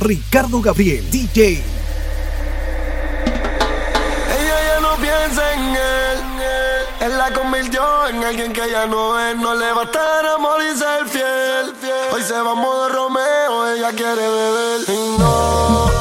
Ricardo Gabriel, DJ. Ella ya no piensa en él, él la convirtió en alguien que ya no es, no le bastará amor y ser fiel, fiel. Hoy se va a modo Romeo, ella quiere beber y no.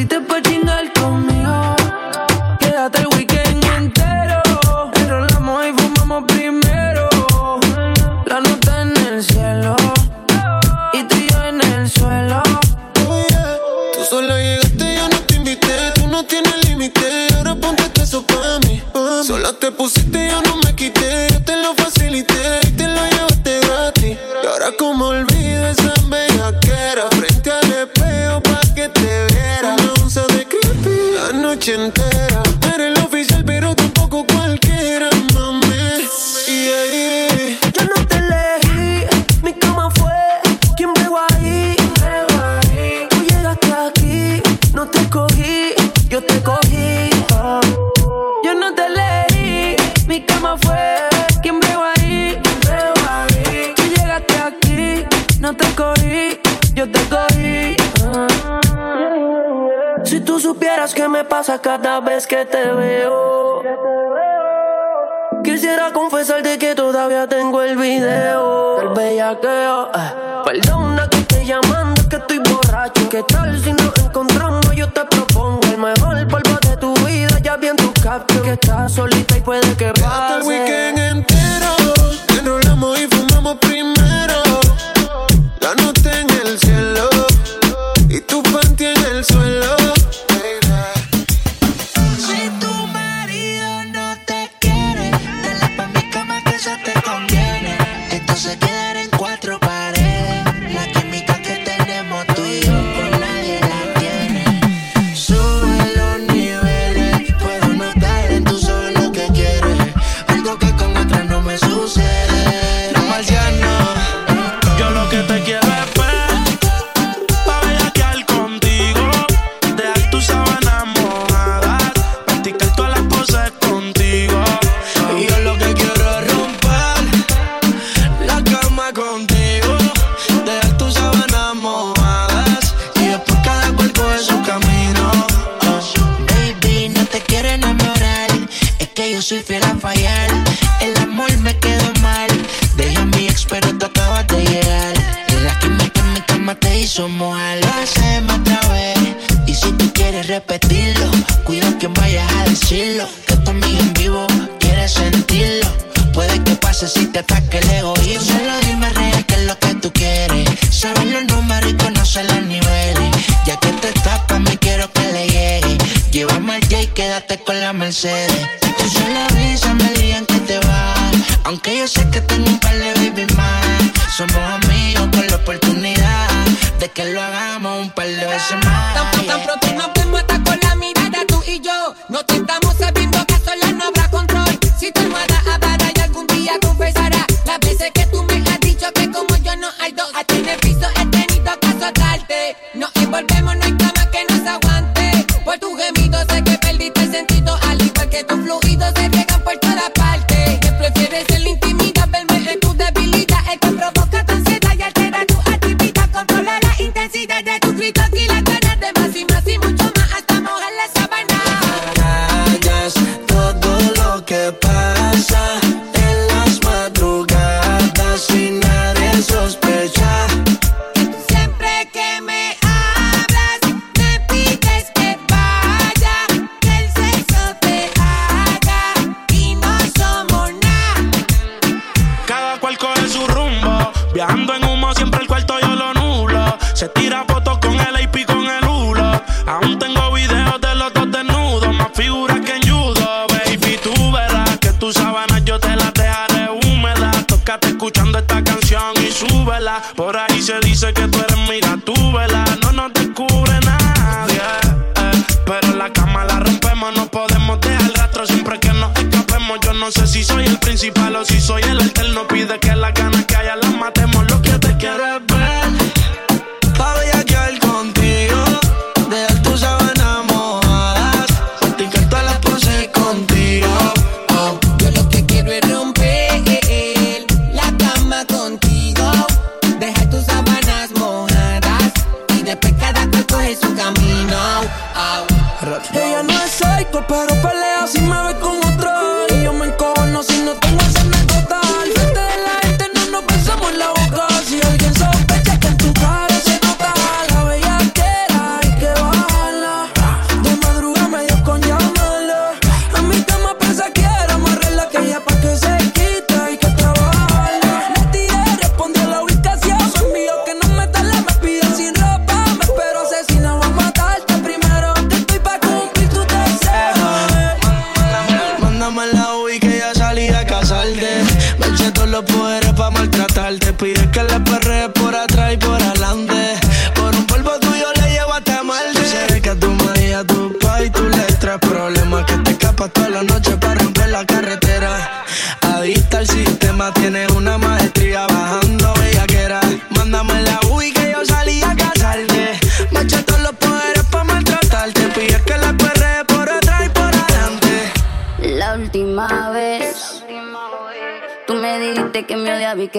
Si te pa' chingar con pasa cada vez que te veo. Quisiera confesarte que todavía tengo el video del bellaqueo. Eh. Perdona que te llamando, que estoy borracho. ¿Qué tal si nos encontramos? Yo te propongo el mejor polvo de tu vida. Ya vi en tu caption que estás solita y puede que pase. Hasta el weekend entero, enrolamos y fumamos primero. yo te la dejaré húmeda. Tócate escuchando esta canción y súbela. Por ahí se dice que tú eres mira, tú vela. No nos descubre nadie. Eh. Pero la cama la rompemos, no podemos dejar rastro siempre que nos escapemos. Yo no sé si soy el principal o si soy el alterno. Pide que la gana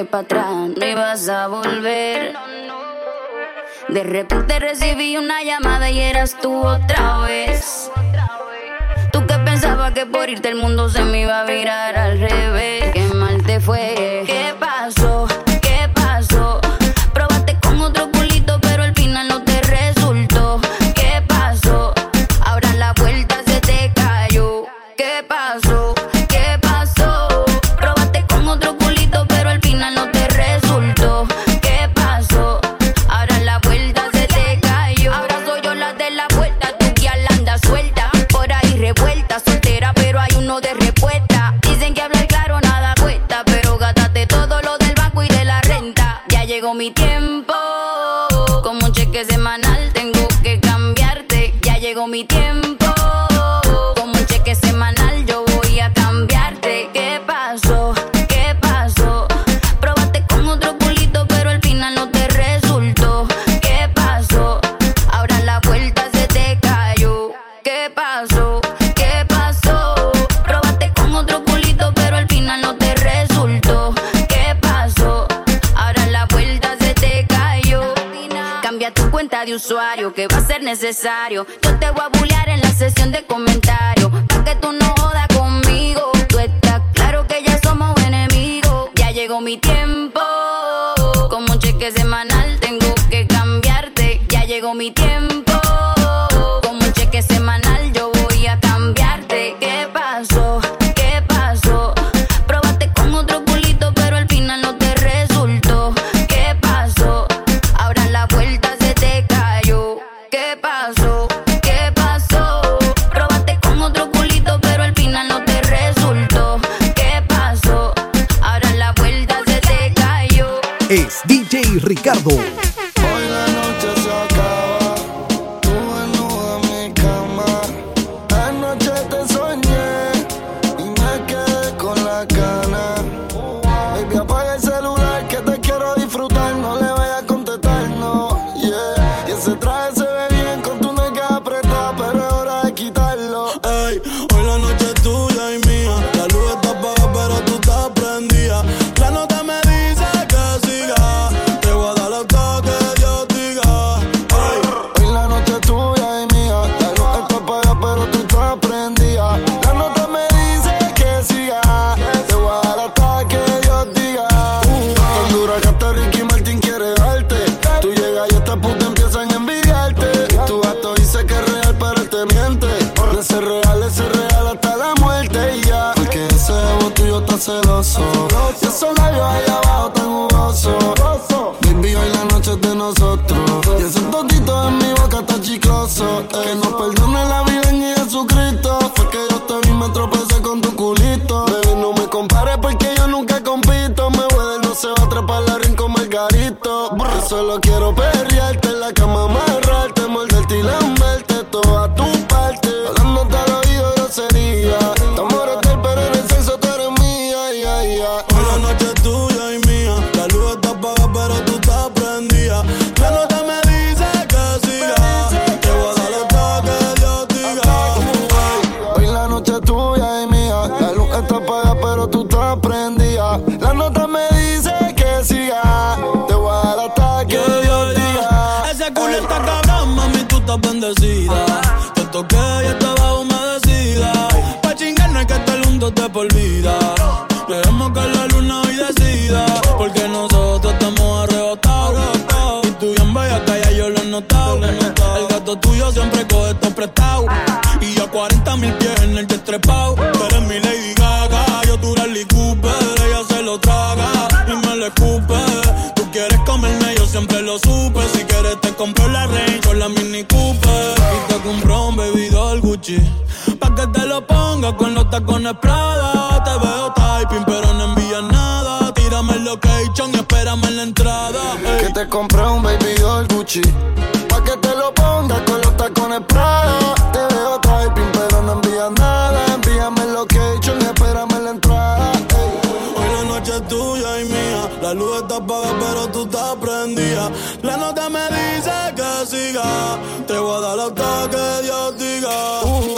para atrás no ibas a volver. De repente recibí una llamada y eras tú otra vez. Tú que pensabas que por irte el mundo se me iba a virar al revés. Qué mal te fue. ¿Qué pasó? cambia tu cuenta de usuario, que va a ser necesario. Yo te voy a bullear en la sesión de comentarios, pa' que tú no jodas conmigo. Tú estás claro que ya somos enemigos, ya llegó mi tiempo. Como un cheque semanal tengo que cambiarte, ya llegó mi tiempo. Ricardo. Gucci. Pa' que te lo ponga con los tacones Prada. Te veo typing, pero no envías nada. Tírame el location y espérame en la entrada. Que te compré un baby doll Gucci. Pa' que te lo ponga con los tacones Prada. Te veo typing, pero no envías nada. Envíame el location y espérame en la entrada. Ey. Hoy la noche es tuya y mía. La luz está apagada, pero tú estás prendida. La nota me te voy a dar hasta que Dios diga. Uh.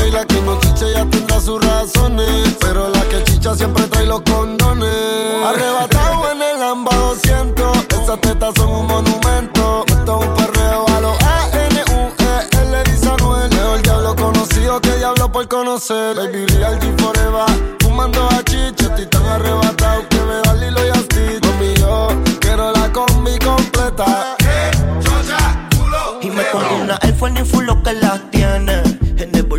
Mueva la que no chiche ya tendrá sus razones. Pero la que chicha siempre trae los condones. Arrebatado en el AMBA 200, esas tetas son un monumento. Esto es un perreo a los A-N-U-E-L, dice Anuel. Mejor diablo conocido que diablo por conocer. Baby Real G Forever, fumando a chicha, estoy tan arrebatado que me da Lilo y Stitch. Mami, yo quiero la combi completa. Y me pongo una Force ni full lo que las tiene.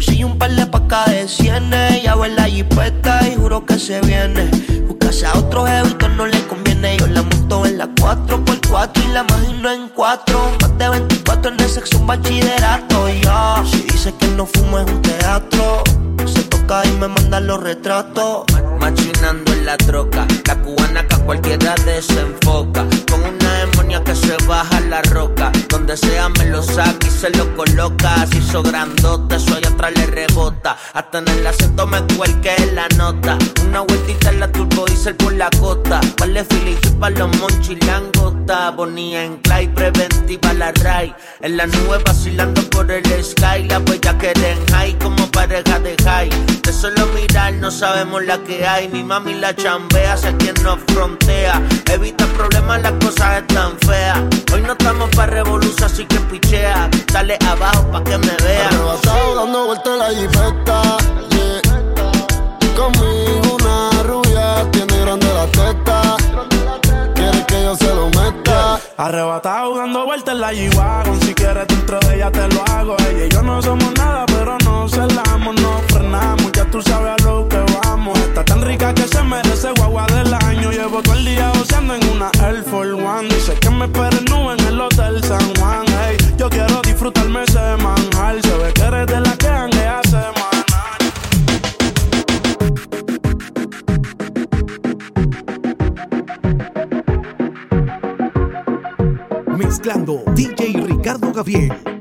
Bolsillo un par de pacas de cienes. Ya ver la jipeta y juro que se viene. Buscarse a otro jevito no le conviene. Yo la monto en la 4x4 y la imagino en 4. Más de 24 en el sexo un bachillerato. Ya, si dice que no fumo es un teatro. Se toca y me manda los retratos. Machinando en la troca, la cubana que a cualquiera desenfoca. Con una que se baja la roca. Donde sea me lo saca y se lo coloca. Si hizo grandote, allá atrás le rebota. Hasta en el acento me cuelque la nota. Una vueltita en la turbo diesel por la costa. Vale Philly para los monchis langota. Bonía en clay, preventiva la ray. En la nube vacilando por el sky. La bella que en high como pareja de high. De solo mirar no sabemos la que hay. Mi mami la chambea, sé quien nos frontea. Evita problemas, las cosas están feas. Hoy no estamos para revolución, así que pichea. Dale abajo pa' que me vea. Arrebatado dando vueltas la jipeta. Yeah. Conmigo una rubia tiene grande la teta. Se lo meta. Arrebatado dando vueltas en la G-Wagon. Si quieres dentro de ella te lo hago. Ella y yo no somos nada pero no celamos No frenamos, ya tú sabes a lo que vamos. Está tan rica que se merece guagua del año. Llevo todo el día goceando en una Air Force One. Dice que me esperen nube en el Hotel San Juan. Hey, yo quiero disfrutarme ese manjar. Se ve que eres de la que hanguea Mezclando DJ Ricardo Gabriel.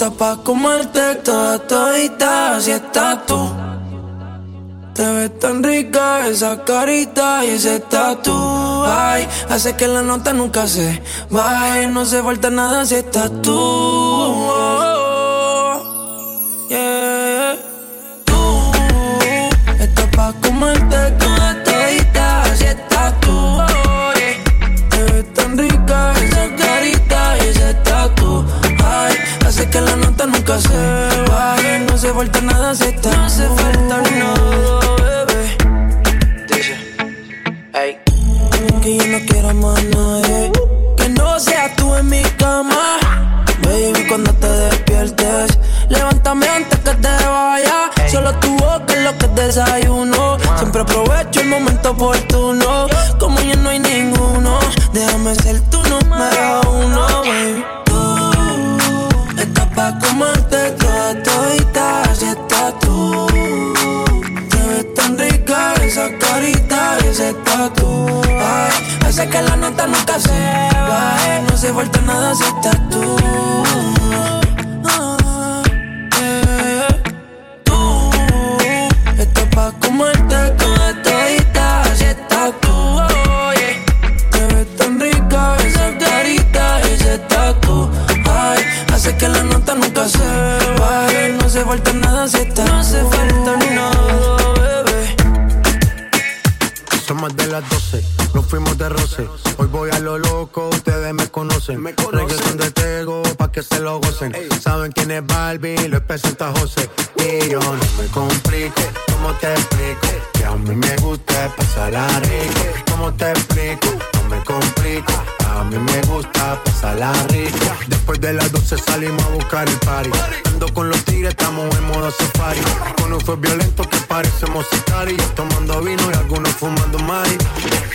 estás pa' comerte toda todita, así estás tú. Te ves tan rica esa carita y ese tatu. Ay, hace que la nota nunca se baje. No se falta nada si estás tú. Nunca se baje. No se falta nada si estás No se falta nada, bebé. Dice, hey. Que yo no quiero más nadie. Que no seas tú en mi cama. Baby, cuando te despiertes, levántame antes que te vaya. Solo tu boca es lo que desayuno. Siempre aprovecho el momento oportuno. Como ya no hay ninguno, déjame ser tu número uno, Hace que la nota nunca se baje. No se falta nada si estás 12 salimos a buscar el party. Ando con los tigres, estamos en modo safari. Con un fue violento que parecemos y Tomando vino y algunos fumando mari.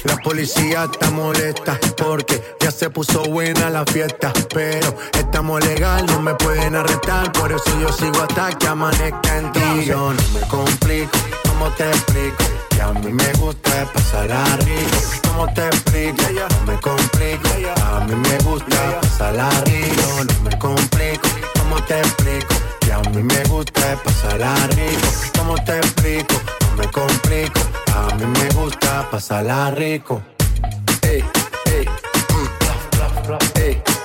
La policía está molesta porque ya se puso buena la fiesta. Pero estamos legal, no me pueden arrestar. Por eso yo sigo hasta que amanezca en ti. Yo no me complico, ¿cómo te explico? Que a mí me gusta pasarla rico. ¿Cómo te explico? No me complico. A mí me gusta pasarla rico. No me complico. ¿Cómo te explico? Que a mí me gusta pasarla rico. ¿Cómo te explico? No me complico. A mí me gusta pasarla rico. Ey, ey, mm, ey, ey.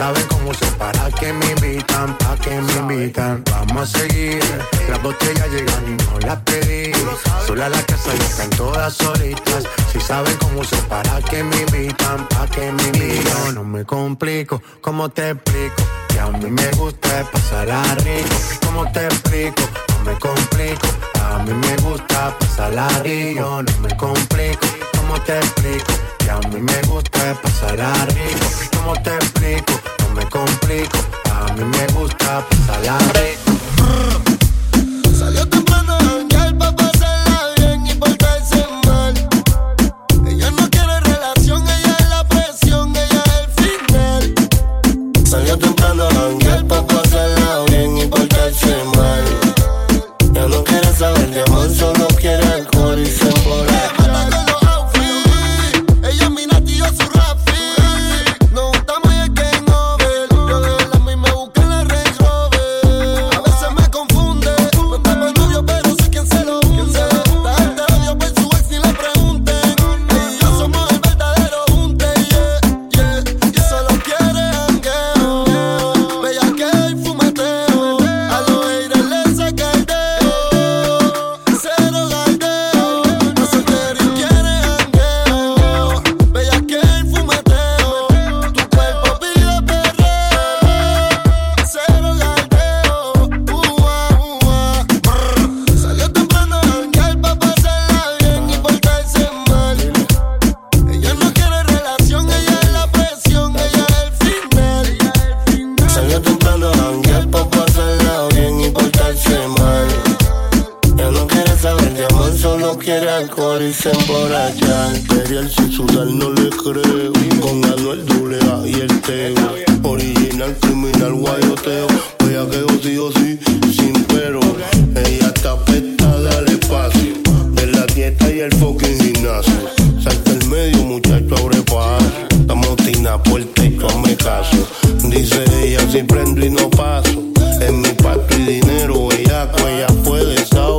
Saben cómo se para que me invitan, pa' que me invitan. Vamos a seguir. Las botellas llegan y no las pedí. Sola la casa están todas solitas. Si saben cómo se para que me invitan, pa' que me invitan. No me complico, ¿cómo te explico? A mí me gusta pasarla rico. ¿Cómo te explico? No me complico. A mí me gusta pasarla rico. No me complico. ¿Cómo te explico? Que a mí me gusta pasarla rico. ¿Cómo te explico? No me complico. A mí me gusta pasarla rico. Con Anuel doble A y el Teo. Original, criminal, guayoteo. Voy a que sí o sí, sin pero. Ella está pesta, dale espacio. De la dieta y el fucking gimnasio. Salta el medio, muchacho, abre paso. Estamos tina por el techo, hazme caso. Dice ella, si prendo y no paso. En mi pato y dinero, ella, ella puede, sabe.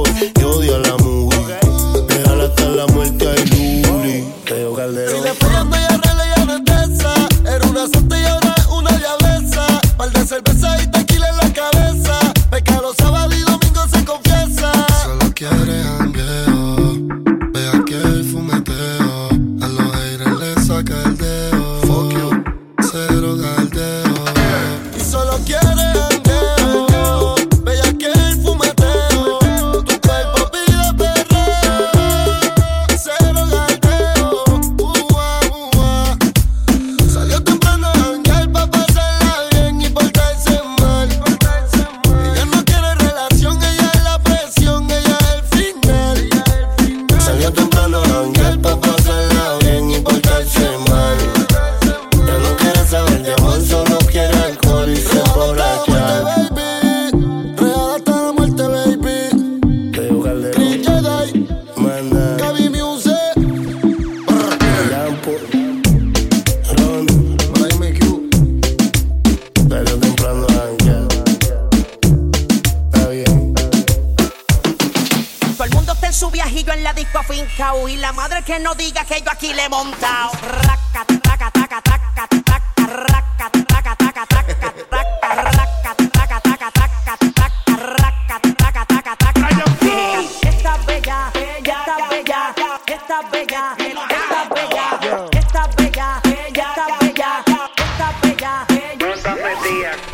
Yeah.